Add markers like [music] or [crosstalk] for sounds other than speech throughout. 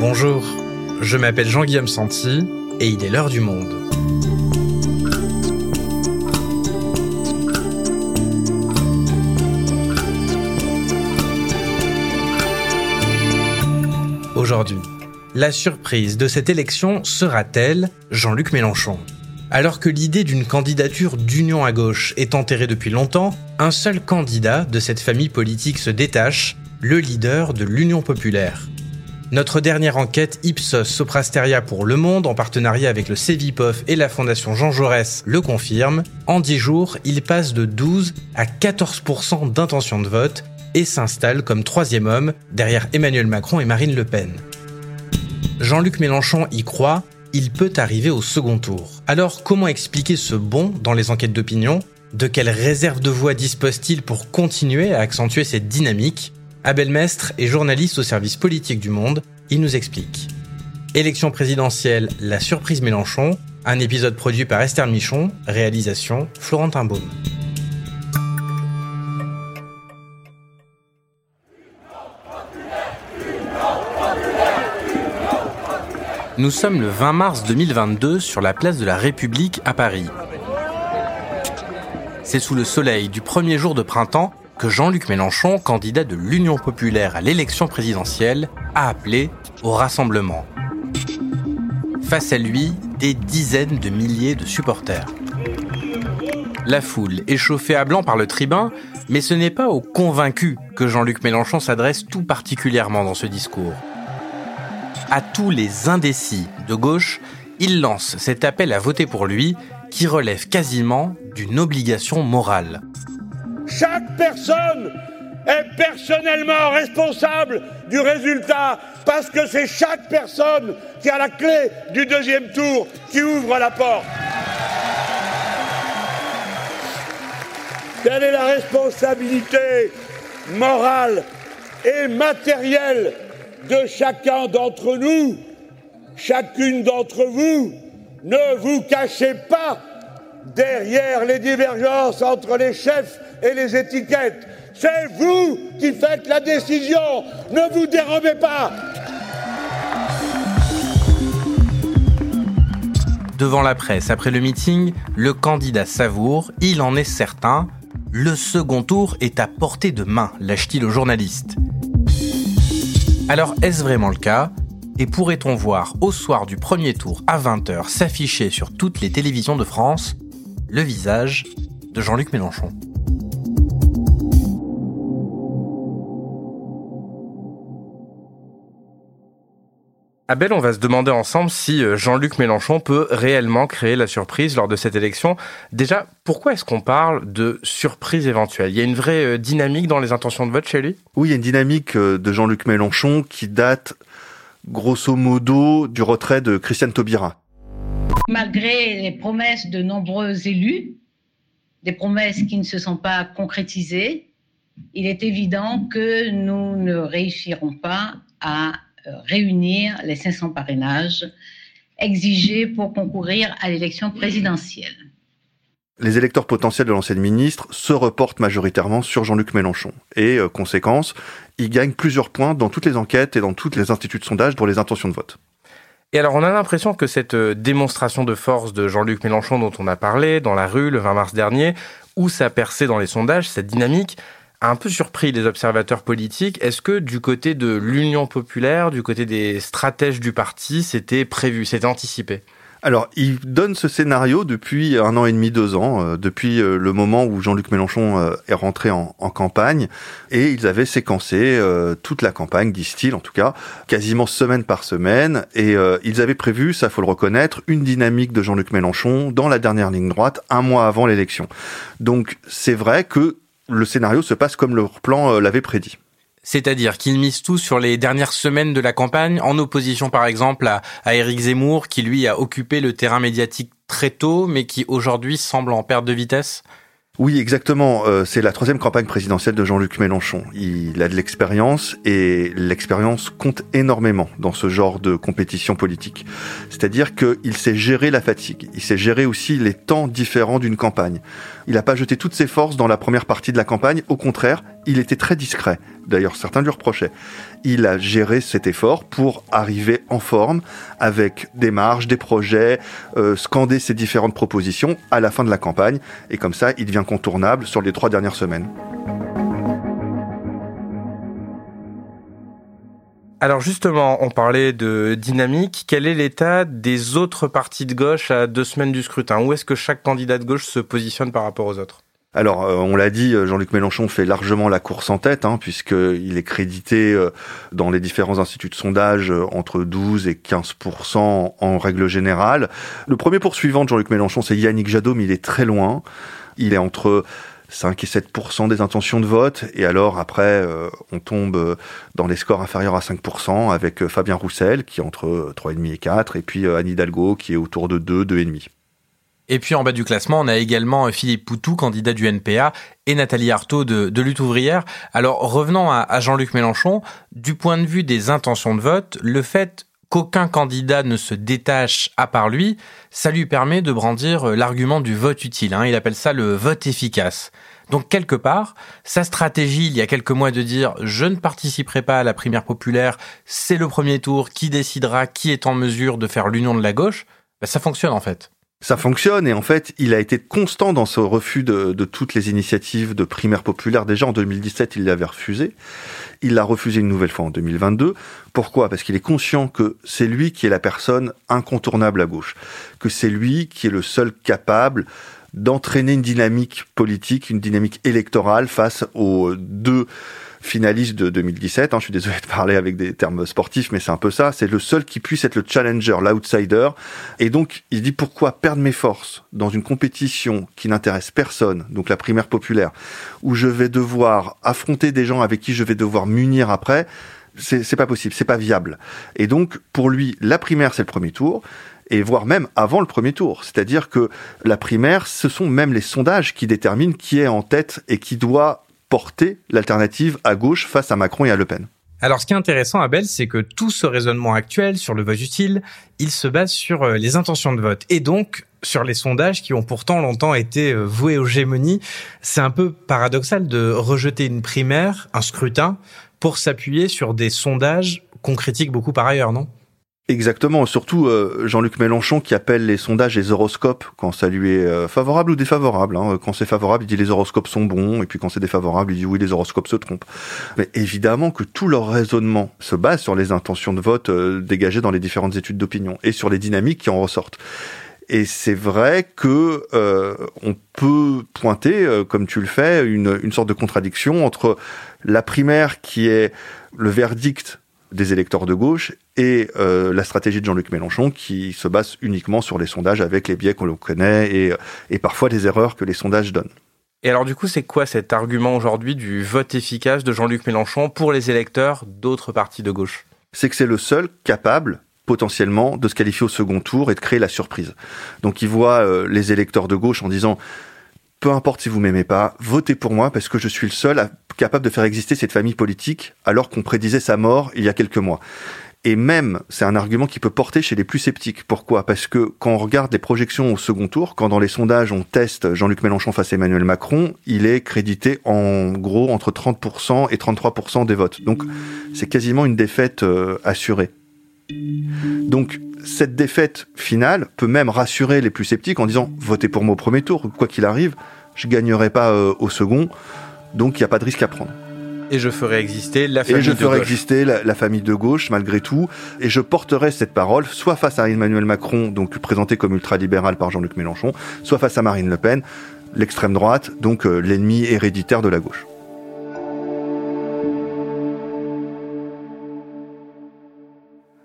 Bonjour, je m'appelle Jean-Guillaume Santi et il est l'heure du monde. Aujourd'hui, la surprise de cette élection sera-t-elle Jean-Luc Mélenchon? Alors que l'idée d'une candidature d'union à gauche est enterrée depuis longtemps, un seul candidat de cette famille politique se détache, le leader de l'Union populaire. Notre dernière enquête Ipsos Soprasteria pour Le Monde, en partenariat avec le CEVIPOF et la Fondation Jean Jaurès, le confirme. En 10 jours, il passe de 12 à 14% d'intention de vote et s'installe comme troisième homme derrière Emmanuel Macron et Marine Le Pen. Jean-Luc Mélenchon y croit il peut arriver au second tour. Alors comment expliquer ce bond dans les enquêtes d'opinion? De quelle réserve de voix dispose-t-il pour continuer à accentuer cette dynamique? Abel Mestre est journaliste au service politique du Monde, il nous explique. Élection présidentielle, la surprise Mélenchon, un épisode produit par Esther Michon, réalisation Florentin Baume. Nous sommes le 20 mars 2022 sur la place de la République à Paris. C'est sous le soleil du premier jour de printemps que Jean-Luc Mélenchon, candidat de l'Union populaire à l'élection présidentielle, a appelé au rassemblement. Face à lui, des dizaines de milliers de supporters. La foule est chauffée à blanc par le tribun, mais ce n'est pas aux convaincus que Jean-Luc Mélenchon s'adresse tout particulièrement dans ce discours à tous les indécis de gauche, il lance cet appel à voter pour lui qui relève quasiment d'une obligation morale. Chaque personne est personnellement responsable du résultat parce que c'est chaque personne qui a la clé du deuxième tour qui ouvre la porte. Telle est la responsabilité morale et matérielle de chacun d'entre nous, chacune d'entre vous, ne vous cachez pas derrière les divergences entre les chefs et les étiquettes. C'est vous qui faites la décision. Ne vous dérobez pas. Devant la presse, après le meeting, le candidat savoure, il en est certain, le second tour est à portée de main, lâche-t-il au journaliste. Alors est-ce vraiment le cas? Et pourrait-on voir au soir du premier tour à 20h s'afficher sur toutes les télévisions de France le visage de Jean-Luc Mélenchon? Abel, on va se demander ensemble si euh, Jean-Luc Mélenchon peut réellement créer la surprise lors de cette élection. Déjà, pourquoi est-ce qu'on parle de surprise éventuelle? Il y a une vraie euh, dynamique dans les intentions de vote chez lui? Oui, il y a une dynamique euh, de Jean-Luc Mélenchon qui date grosso modo du retrait de Christiane Taubira. Malgré les promesses de nombreux élus, des promesses qui ne se sont pas concrétisées, il est évident que nous ne réussirons pas à réunir les 500 parrainages exigés pour concourir à l'élection présidentielle. Les électeurs potentiels de l'ancienne ministre se reportent majoritairement sur Jean-Luc Mélenchon. Et, euh, conséquence, il gagne plusieurs points dans toutes les enquêtes et dans toutes les instituts de sondage pour les intentions de vote. Et alors, on a l'impression que cette euh, démonstration de force de Jean-Luc Mélenchon dont on a parlé dans la rue le 20 mars dernier, où ça percé dans les sondages, cette dynamique, un peu surpris les observateurs politiques. Est-ce que du côté de l'Union populaire, du côté des stratèges du parti, c'était prévu, c'était anticipé? Alors, il donne ce scénario depuis un an et demi, deux ans, euh, depuis euh, le moment où Jean-Luc Mélenchon euh, est rentré en, campagne, et ils avaient séquencé toute la campagne, disent-ils en tout cas, quasiment semaine par semaine, et ils avaient prévu, ça faut le reconnaître, une dynamique de Jean-Luc Mélenchon dans la dernière ligne droite, un mois avant l'élection. Donc, c'est vrai que le scénario se passe comme leur plan euh, l'avait prédit. C'est-à-dire qu'ils misent tout sur les dernières semaines de la campagne, en opposition par exemple à, à Zemmour, qui lui a occupé le terrain médiatique très tôt, mais qui aujourd'hui semble en perte de vitesse? Oui, exactement. Euh, c'est la troisième campagne présidentielle de Jean-Luc Mélenchon. Il a de l'expérience et l'expérience compte énormément dans ce genre de compétition politique. C'est-à-dire qu'il sait gérer la fatigue. Il sait gérer aussi les temps différents d'une campagne. Il n'a pas jeté toutes ses forces dans la première partie de la campagne. Au contraire, il était très discret. D'ailleurs, certains lui reprochaient. Il a géré cet effort pour arriver en forme avec des marges, des projets, euh, scander ses différentes propositions à la fin de la campagne. Et comme ça, il devient sur les trois dernières semaines. Alors justement, on parlait de dynamique. Quel est l'état des autres partis de gauche à deux semaines du scrutin? Où est-ce que chaque candidat de gauche se positionne par rapport aux autres? Alors, euh, on l'a dit, Jean-Luc Mélenchon fait largement la course en tête, hein, puisqu'il est crédité euh, dans les différents instituts de sondage euh, entre 12 et 15% en règle générale. Le premier poursuivant de Jean-Luc Mélenchon, c'est Yannick Jadot, mais il est très loin. Il est entre 5 et 7% des intentions de vote. Et alors après, euh, on tombe euh, dans les scores inférieurs à 5% avec euh, Fabien Roussel qui est entre 3,5 et 4, et puis Anne Hidalgo qui est autour de 2, 2,5. Et puis en bas du classement, on a également Philippe Poutou, candidat du NPA, et Nathalie Arthaud de, Lutte ouvrière. Alors revenons à Jean-Luc Mélenchon, du point de vue des intentions de vote, le fait qu'aucun candidat ne se détache à part lui, ça lui permet de brandir euh, l'argument du vote utile. Hein. Il appelle ça le vote efficace. Donc quelque part, sa stratégie il y a quelques mois de dire je ne participerai pas à la primaire populaire, c'est le premier tour qui décidera qui est en mesure de faire l'union de la gauche, bah, ça fonctionne en fait ça fonctionne et en fait, il a été constant dans ce refus de, toutes les initiatives de primaire populaire. Déjà en 2017, il l'avait refusé. Il l'a refusé une nouvelle fois en 2022. Pourquoi? Parce qu'il est conscient que c'est lui qui est la personne incontournable à gauche, que c'est lui qui est le seul capable d'entraîner une dynamique politique, une dynamique électorale face aux deux finaliste de 2017. Hein, je suis désolé de parler avec des termes sportifs, mais c'est un peu ça. C'est le seul qui puisse être le challenger, l'outsider. Et donc, il dit pourquoi perdre mes forces dans une compétition qui n'intéresse personne, donc la primaire populaire, où je vais devoir affronter des gens avec qui je vais devoir m'unir après? C'est pas possible, c'est pas viable. Et donc, pour lui, la primaire, c'est le premier tour et voire même avant le premier tour. C'est-à-dire que la primaire, ce sont même les sondages qui déterminent qui est en tête et qui doit porter l'alternative à gauche face à Macron et à Le Pen. Alors, ce qui est intéressant, Abel, c'est que tout ce raisonnement actuel sur le vote utile, il se base sur euh, les intentions de vote et donc sur les sondages qui ont pourtant longtemps été euh, voués aux gémonies. C'est un peu paradoxal de rejeter une primaire, un scrutin, pour s'appuyer sur des sondages qu'on critique beaucoup par ailleurs, non? Exactement, surtout euh, Jean-Luc Mélenchon qui appelle les sondages les horoscopes quand ça lui est euh, favorable ou défavorable. Hein. Quand c'est favorable, il dit les horoscopes sont bons, et puis quand c'est défavorable, il dit oui, les horoscopes se trompent. Mais évidemment que tout leur raisonnement se base sur les intentions de vote euh, dégagées dans les différentes études d'opinion et sur les dynamiques qui en ressortent. Et c'est vrai que on peut pointer, comme tu le fais, une, une sorte de contradiction entre la primaire qui est le verdict des électeurs de gauche et euh, la stratégie de Jean-Luc Mélenchon qui se base uniquement sur les sondages avec les biais qu'on connaît et, et parfois des erreurs que les sondages donnent. Et alors du coup, c'est quoi cet argument aujourd'hui du vote efficace de Jean-Luc Mélenchon pour les électeurs d'autres partis de gauche? C'est que c'est le seul capable potentiellement de se qualifier au second tour et de créer la surprise. Donc il voit euh, les électeurs de gauche en disant peu importe si vous m'aimez pas, votez pour moi parce que je suis le seul capable de faire exister cette famille politique alors qu'on prédisait sa mort il y a quelques mois. Et même, c'est un argument qui peut porter chez les plus sceptiques. Pourquoi? Parce que quand on regarde les projections au second tour, quand dans les sondages on teste Jean-Luc Mélenchon face à Emmanuel Macron, il est crédité en gros entre 30% et 33% des votes. Donc c'est quasiment une défaite euh, assurée. Donc cette défaite finale peut même rassurer les plus sceptiques en disant votez pour moi au premier tour, quoi qu'il arrive, je gagnerai pas euh, au second, donc il n'y a pas de risque à prendre. Et je ferai exister la famille et je ferai exister la, famille de gauche malgré tout. Et je porterai cette parole soit face à Emmanuel Macron, donc présenté comme ultralibéral par Jean-Luc Mélenchon, soit face à Marine Le Pen, l'extrême droite, donc euh, l'ennemi héréditaire de la gauche.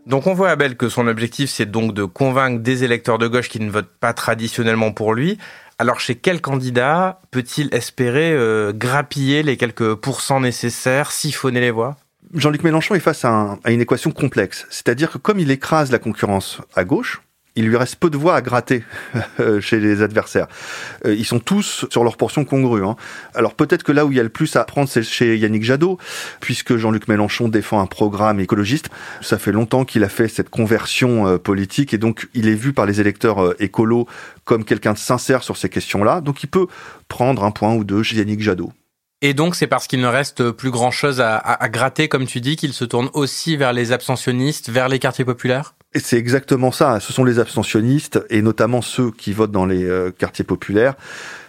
Donc on voit Abel que son objectif c'est donc de convaincre des électeurs de gauche qui ne votent pas traditionnellement pour lui. Alors chez quel candidat peut-il espérer euh, grappiller les quelques pourcents nécessaires, siphonner les voix? Jean-Luc Mélenchon est face à, à une équation complexe. C'est-à-dire que comme il écrase la concurrence à gauche, il lui reste peu de voix à gratter [laughs] chez les adversaires. Euh, ils sont tous sur leur portion congrue. Hein. Alors peut-être que là où il y a le plus à prendre, c'est chez Yannick Jadot, puisque Jean-Luc Mélenchon défend un programme écologiste. Ça fait longtemps qu'il a fait cette conversion euh, politique et donc il est vu par les électeurs euh, écolos comme quelqu'un de sincère sur ces questions-là. Donc il peut prendre un point ou deux chez Yannick Jadot. Et donc, c'est parce qu'il ne reste plus grand-chose à, à, gratter, comme tu dis, qu'il se tourne aussi vers les abstentionnistes, vers les quartiers populaires? C'est exactement ça. Ce sont les abstentionnistes, et notamment ceux qui votent dans les euh, quartiers populaires,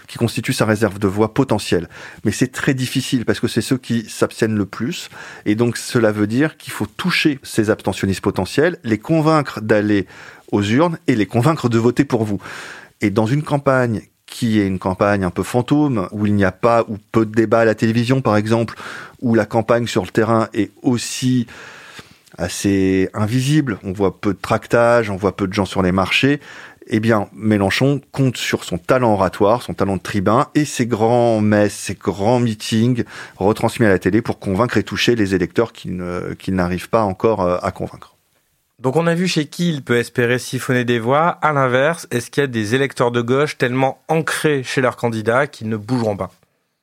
qui constituent sa réserve de voix potentielle. Mais c'est très difficile parce que c'est ceux qui s'abstiennent le plus. Et donc cela veut dire qu'il faut toucher ces abstentionnistes potentiels, les convaincre d'aller aux urnes et les convaincre de voter pour vous. Et dans une campagne qui est une campagne un peu fantôme, où il n'y a pas ou peu de débats à la télévision, par exemple, où la campagne sur le terrain est aussi assez invisible, on voit peu de tractage, on voit peu de gens sur les marchés, eh bien, Mélenchon compte sur son talent oratoire, son talent de tribun et ses grands messes, ses grands meetings retransmis à la télé pour convaincre et toucher les électeurs qu'il n'arrive pas encore euh, à convaincre. Donc on a vu chez qui il peut espérer siphonner des voix. À l'inverse, est-ce qu'il y a des électeurs de gauche tellement ancrés chez leurs candidats qu'ils ne bougeront pas?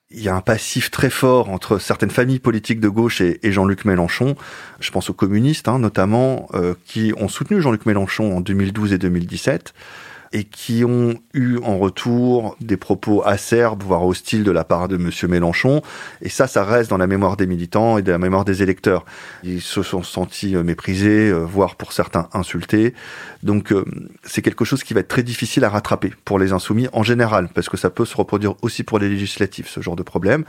Il y a un passif très fort entre certaines familles politiques de gauche et, Jean-Luc Mélenchon. Je pense aux communistes, hein, notamment, euh, qui ont soutenu Jean-Luc Mélenchon en 2012 et 2017 et qui ont eu en retour des propos acerbes, voire hostiles de la part de Monsieur Mélenchon. Et ça, ça reste dans la mémoire des militants et de la mémoire des électeurs. Ils se sont sentis euh, méprisés, euh, voire pour certains insultés. Donc euh, c'est quelque chose qui va être très difficile à rattraper pour les insoumis en général, parce que ça peut se reproduire aussi pour les législatifs, ce genre de problème.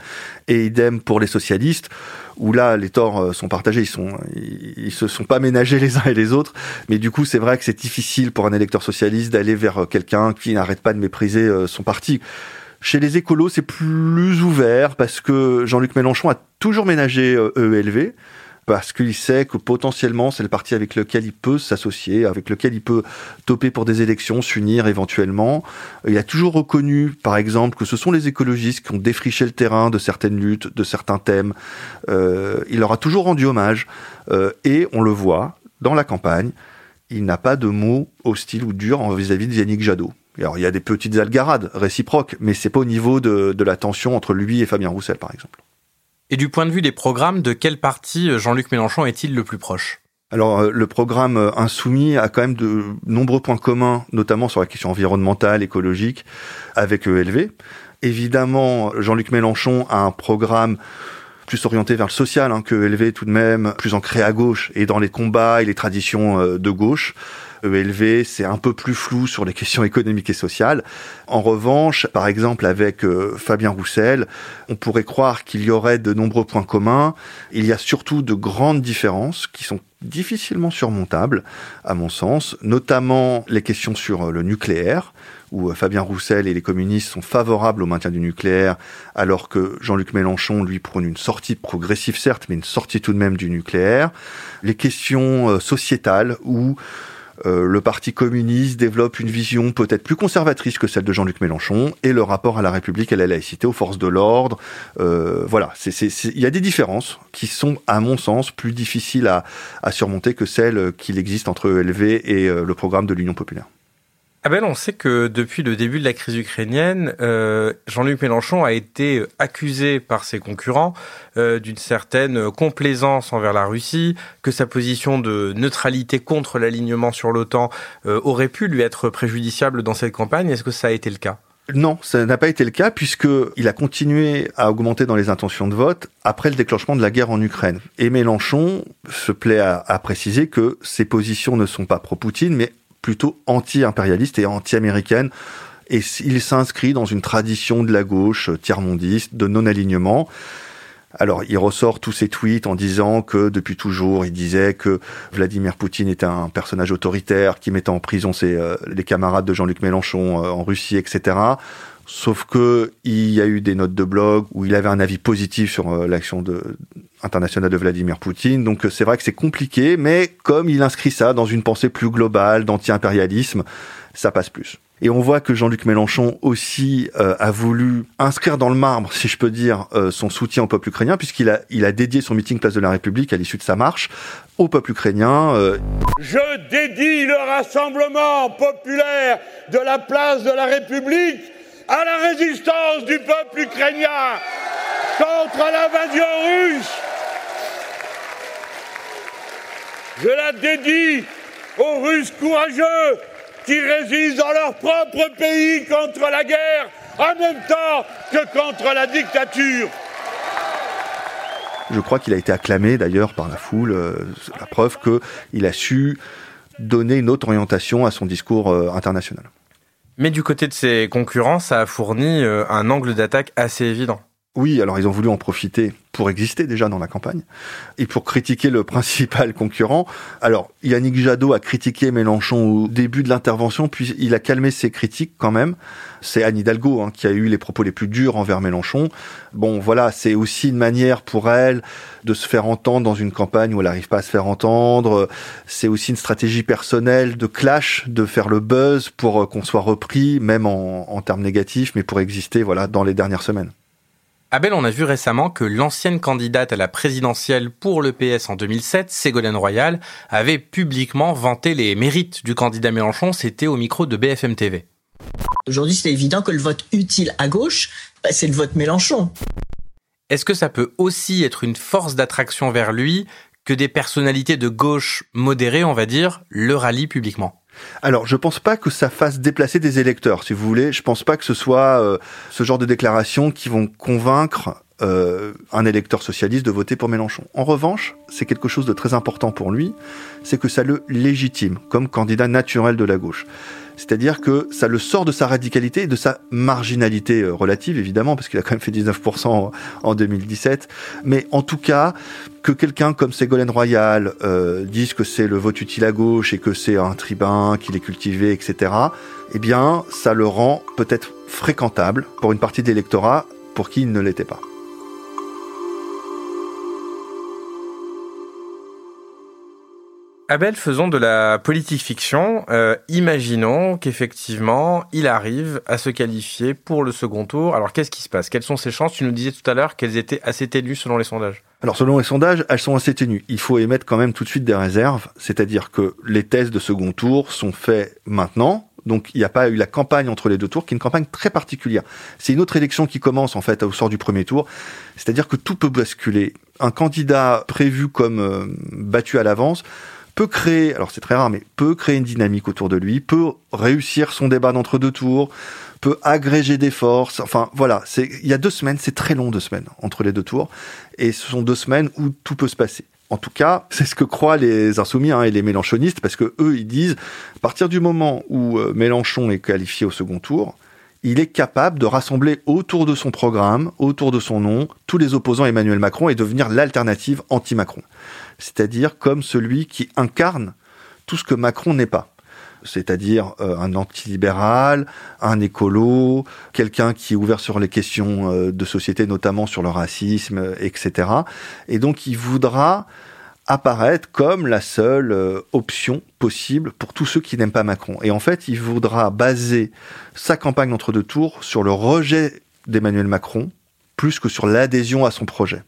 Et idem pour les socialistes où là les torts sont partagés, ils sont ils, se sont pas ménagés les uns et les autres, mais du coup c'est vrai que c'est difficile pour un électeur socialiste d'aller vers euh, quelqu'un qui n'arrête pas de mépriser euh, son parti. Chez les écolos, c'est plus ouvert parce que Jean-Luc Mélenchon a toujours ménagé EELV parce qu'il sait que potentiellement c'est le parti avec lequel il peut s'associer, avec lequel il peut toper pour des élections, s'unir éventuellement. Il a toujours reconnu, par exemple, que ce sont les écologistes qui ont défriché le terrain de certaines luttes, de certains thèmes. Euh, il leur a toujours rendu hommage euh, et on le voit dans la campagne. Il n'a pas de mots hostiles ou durs vis-à-vis de Yannick Jadot. Alors il y a des petites algarades réciproques, mais c'est pas au niveau de, de la tension entre lui et Fabien Roussel, par exemple. Et du point de vue des programmes, de quel parti euh, Jean-Luc Mélenchon est-il le plus proche? Alors euh, le programme euh, Insoumis a quand même de nombreux points communs, notamment sur la question environnementale, écologique, avec ELV. Évidemment, Jean-Luc Mélenchon a un programme plus orienté vers le social hein, que ELV tout de même, plus ancré à gauche et dans les combats et les traditions de gauche. ELV, c'est un peu plus flou sur les questions [laughs] économiques et sociales. En revanche, par exemple, avec euh, Fabien Roussel, on pourrait croire qu'il y aurait de nombreux points communs. Il y a surtout de grandes différences qui sont difficilement surmontables, à mon sens, notamment les questions sur euh, le nucléaire où euh, Fabien Roussel et les communistes sont favorables au maintien du nucléaire, alors que Jean-Luc Mélenchon, lui, prône une sortie progressive, certes, mais une sortie tout de même du nucléaire. Les questions sociétales, où euh, le Parti communiste développe une vision peut-être plus conservatrice que celle de Jean-Luc Mélenchon et le rapport à la République à la laïcité, aux forces de l'ordre. Euh, voilà, il y a des différences qui sont, à mon sens, plus difficiles à, surmonter que celles qu'il existe entre ELV et euh, le programme de l'Union populaire. Ah ben on sait que depuis le début de la crise ukrainienne, euh, Jean-Luc Mélenchon a été accusé par ses concurrents euh, d'une certaine complaisance envers la Russie, que sa position de neutralité contre l'alignement sur l'OTAN euh, aurait pu lui être préjudiciable dans cette campagne. Est-ce que ça a été le cas? Non, ça n'a pas été le cas puisque il a continué à augmenter dans les intentions de vote après le déclenchement de la guerre en Ukraine. Et Mélenchon se plaît à, à préciser que ses positions ne sont pas pro-Poutine, mais plutôt anti-impérialiste et anti-américaine. Et il s'inscrit dans une tradition de la gauche euh, tiers-mondiste, de non-alignement. Alors, il ressort tous ses tweets en disant que depuis toujours, il disait que Vladimir Poutine était un personnage autoritaire qui mettait en prison euh, les camarades de Jean-Luc Mélenchon euh, en Russie, etc. Sauf que il y a eu des notes de blog où il avait un avis positif sur l'action de, international de Vladimir Poutine. Donc euh, c'est vrai que c'est compliqué, mais comme il inscrit ça dans une pensée plus globale d'anti-impérialisme, ça passe plus. Et on voit que Jean-Luc Mélenchon aussi euh, a voulu inscrire dans le marbre, si je peux dire, euh, son soutien au peuple ukrainien, puisqu'il a, il a dédié son meeting Place de la République à l'issue de sa marche au peuple ukrainien. Je dédie le rassemblement populaire de la Place de la République à la résistance du peuple ukrainien contre l'invasion russe. Je la dédie aux Russes courageux qui résistent dans leur propre pays contre la guerre en même temps que contre la dictature. Je crois qu'il a été acclamé d'ailleurs par la foule, euh, la preuve qu'il a su donner une autre orientation à son discours euh, international. Mais du côté de ses concurrents, ça a fourni euh, un angle d'attaque assez évident. Oui, alors ils ont voulu en profiter pour exister déjà dans la campagne et pour critiquer le [laughs] principal concurrent. Alors Yannick Jadot a critiqué Mélenchon au début de l'intervention, puis il a calmé ses critiques quand même. C'est Anne Hidalgo hein, qui a eu les propos les plus durs envers Mélenchon. Bon, voilà, c'est aussi une manière pour elle de se faire entendre dans une campagne où elle n'arrive pas à se faire entendre. C'est aussi une stratégie personnelle de clash, de faire le buzz pour euh, qu'on soit repris, même en, en termes négatifs, mais pour exister, voilà, dans les dernières semaines. Abel, on a vu récemment que l'ancienne candidate à la présidentielle pour le PS en 2007, Ségolène Royal, avait publiquement vanté les mérites du candidat Mélenchon. C'était au micro de BFM TV. Aujourd'hui, c'est évident que le vote utile à gauche, bah, c'est le vote Mélenchon. Est-ce que ça peut aussi être une force d'attraction vers lui que des personnalités de gauche modérées, on va dire, le rallient publiquement? Alors, je pense pas que ça fasse déplacer des électeurs, si vous voulez. Je pense pas que ce soit euh, ce genre de déclarations qui vont convaincre euh, un électeur socialiste de voter pour Mélenchon. En revanche, c'est quelque chose de très important pour lui, c'est que ça le légitime comme candidat naturel de la gauche. C'est-à-dire que ça le sort de sa radicalité et de sa marginalité euh, relative, évidemment, parce qu'il a quand même fait 19% en 2017. Mais en tout cas, que quelqu'un comme Ségolène Royal euh, dise que c'est le vote utile à gauche et que c'est un tribun, qu'il est cultivé, etc., eh bien, ça le rend peut-être fréquentable pour une partie de l'électorat pour qui il ne l'était pas. Abel, faisons de la politique fiction. Euh, imaginons qu'effectivement, il arrive à se qualifier pour le second tour. Alors, qu'est-ce qui se passe? Quelles sont ses chances? Tu nous disais tout à l'heure qu'elles étaient assez ténues selon les sondages. Alors, selon les sondages, elles sont assez ténues. Il faut émettre quand même tout de suite des réserves, c'est-à-dire que les tests de second tour sont faits maintenant. Donc, il n'y a pas eu la campagne entre les deux tours, qui est une campagne très particulière. C'est une autre élection qui commence, en fait, au sort du premier tour. C'est-à-dire que tout peut basculer. Un candidat prévu comme euh, battu à l'avance peut créer, alors c'est très rare, mais peut créer une dynamique autour de lui, peut réussir son débat d'entre deux tours, peut agréger des forces. Enfin, voilà, c'est, il y a deux semaines, c'est très long deux semaines entre les deux tours, et ce sont deux semaines où tout peut se passer. En tout cas, c'est ce que croient les insoumis hein, et les mélenchonistes, parce que eux, ils disent, à partir du moment où euh, Mélenchon est qualifié au second tour, il est capable de rassembler autour de son programme, autour de son nom, tous les opposants à Emmanuel Macron et devenir l'alternative anti-Macron c'est-à-dire comme celui qui incarne tout ce que Macron n'est pas c'est-à-dire euh, un antilibéral, un écolo, quelqu'un qui est ouvert sur les questions euh, de société, notamment sur le racisme, etc. Et donc il voudra apparaître comme la seule euh, option possible pour tous ceux qui n'aiment pas Macron. Et en fait, il voudra baser sa campagne entre deux tours sur le rejet d'Emmanuel Macron, plus que sur l'adhésion à son projet.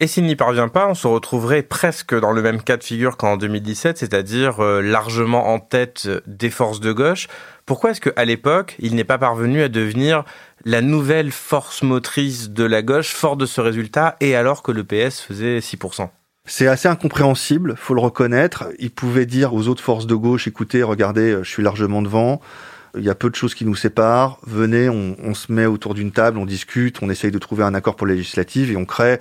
Et s'il n'y parvient pas, on se retrouverait presque dans le même cas de figure qu'en 2017, c'est-à-dire euh, largement en tête des forces de gauche. Pourquoi est-ce qu'à l'époque, il n'est pas parvenu à devenir la nouvelle force motrice de la gauche, fort de ce résultat, et alors que le PS faisait 6% c'est assez incompréhensible, faut le reconnaître. Il pouvait dire aux autres forces de gauche, écoutez, regardez, je suis largement devant. Il y a peu de choses qui nous séparent. Venez, on, on se met autour d'une table, on discute, on essaye de trouver un accord pour les législatives et on crée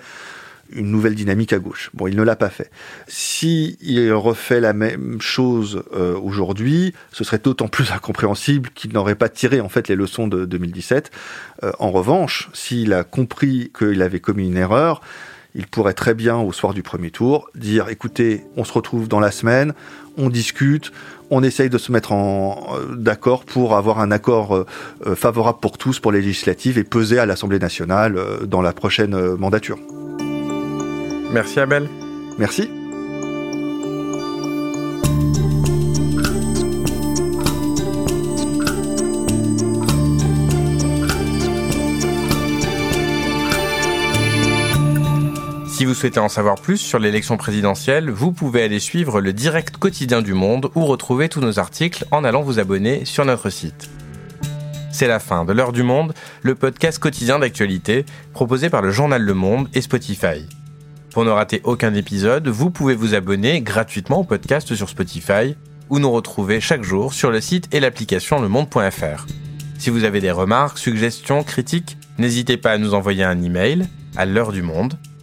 une nouvelle dynamique à gauche. Bon, il ne l'a pas fait. Si il refait la même chose euh, aujourd'hui, ce serait d'autant plus [laughs] incompréhensible qu'il n'aurait pas tiré en fait les leçons de 2017. Euh, en revanche, s'il a compris qu'il avait commis une erreur, il pourrait très bien, au soir du premier tour, dire écoutez, on se retrouve dans la semaine, on discute, on essaye de se mettre en euh, d'accord pour avoir un accord favorable pour tous pour les législatives et peser à l'Assemblée nationale dans la prochaine mandature. Merci Abel. Merci. Souhaitez en savoir plus sur l'élection présidentielle, vous pouvez aller suivre le direct quotidien du Monde ou retrouver tous nos articles en allant vous abonner sur notre site. C'est la fin de l'heure du Monde, le podcast quotidien d'actualité proposé par le journal Le Monde et Spotify. Pour ne rater aucun épisode, vous pouvez vous abonner gratuitement au podcast sur Spotify ou nous retrouver chaque jour sur le site et l'application lemonde.fr. Si vous avez des remarques, suggestions, critiques, n'hésitez pas à nous envoyer un email à l'heure du monde